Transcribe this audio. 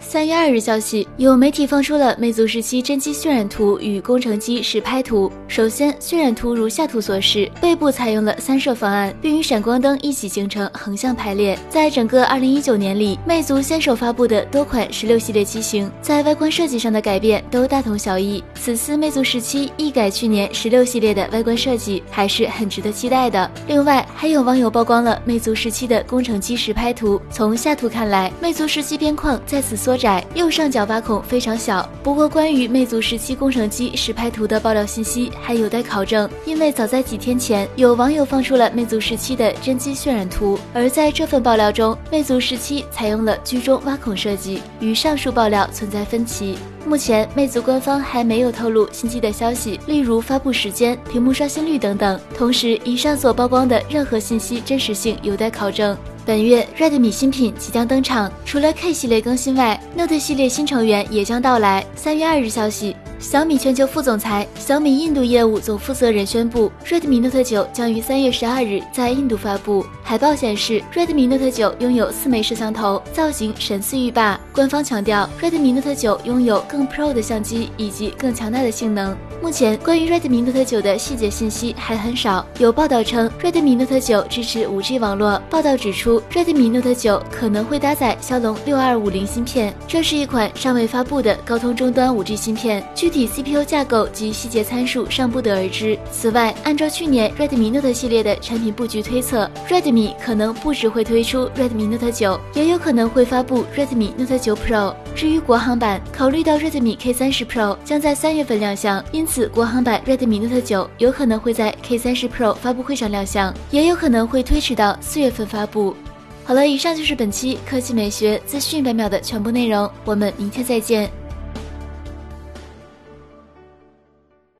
三月二日消息，有媒体放出了魅族十七真机渲染图与工程机实拍图。首先，渲染图如下图所示，背部采用了三摄方案，并与闪光灯一起形成横向排列。在整个二零一九年里，魅族先手发布的多款十六系列机型，在外观设计上的改变都大同小异。此次魅族十七一改去年十六系列的外观设计，还是很值得期待的。另外，还有网友曝光了魅族十七的工程机实拍图。从下图看来，魅族十七边框在此。缩窄，右上角挖孔非常小。不过，关于魅族十七工程机实拍图的爆料信息还有待考证，因为早在几天前，有网友放出了魅族十七的真机渲染图，而在这份爆料中，魅族十七采用了居中挖孔设计，与上述爆料存在分歧。目前，魅族官方还没有透露新机的消息，例如发布时间、屏幕刷新率等等。同时，以上所曝光的任何信息真实性有待考证。本月，Redmi 新品即将登场，除了 K 系列更新外，Note 系列新成员也将到来。三月二日消息。小米全球副总裁、小米印度业务总负责人宣布，Redmi Note 9将于三月十二日在印度发布。海报显示，Redmi Note 9拥有四枚摄像头，造型神似浴霸。官方强调，Redmi Note 9拥有更 Pro 的相机以及更强大的性能。目前，关于 Redmi Note 9的细节信息还很少。有报道称，Redmi Note 9支持 5G 网络。报道指出，Redmi Note 9可能会搭载骁龙六二五零芯片，这是一款尚未发布的高通终端 5G 芯片。具体 CPU 架构及细节参数尚不得而知。此外，按照去年 Redmi Note 系列的产品布局推测，Redmi 可能不只会推出 Redmi Note 9，也有可能会发布 Redmi Note 9 Pro。至于国行版，考虑到 Redmi K30 Pro 将在三月份亮相，因此国行版 Redmi Note 9有可能会在 K30 Pro 发布会上亮相，也有可能会推迟到四月份发布。好了，以上就是本期科技美学资讯百秒的全部内容，我们明天再见。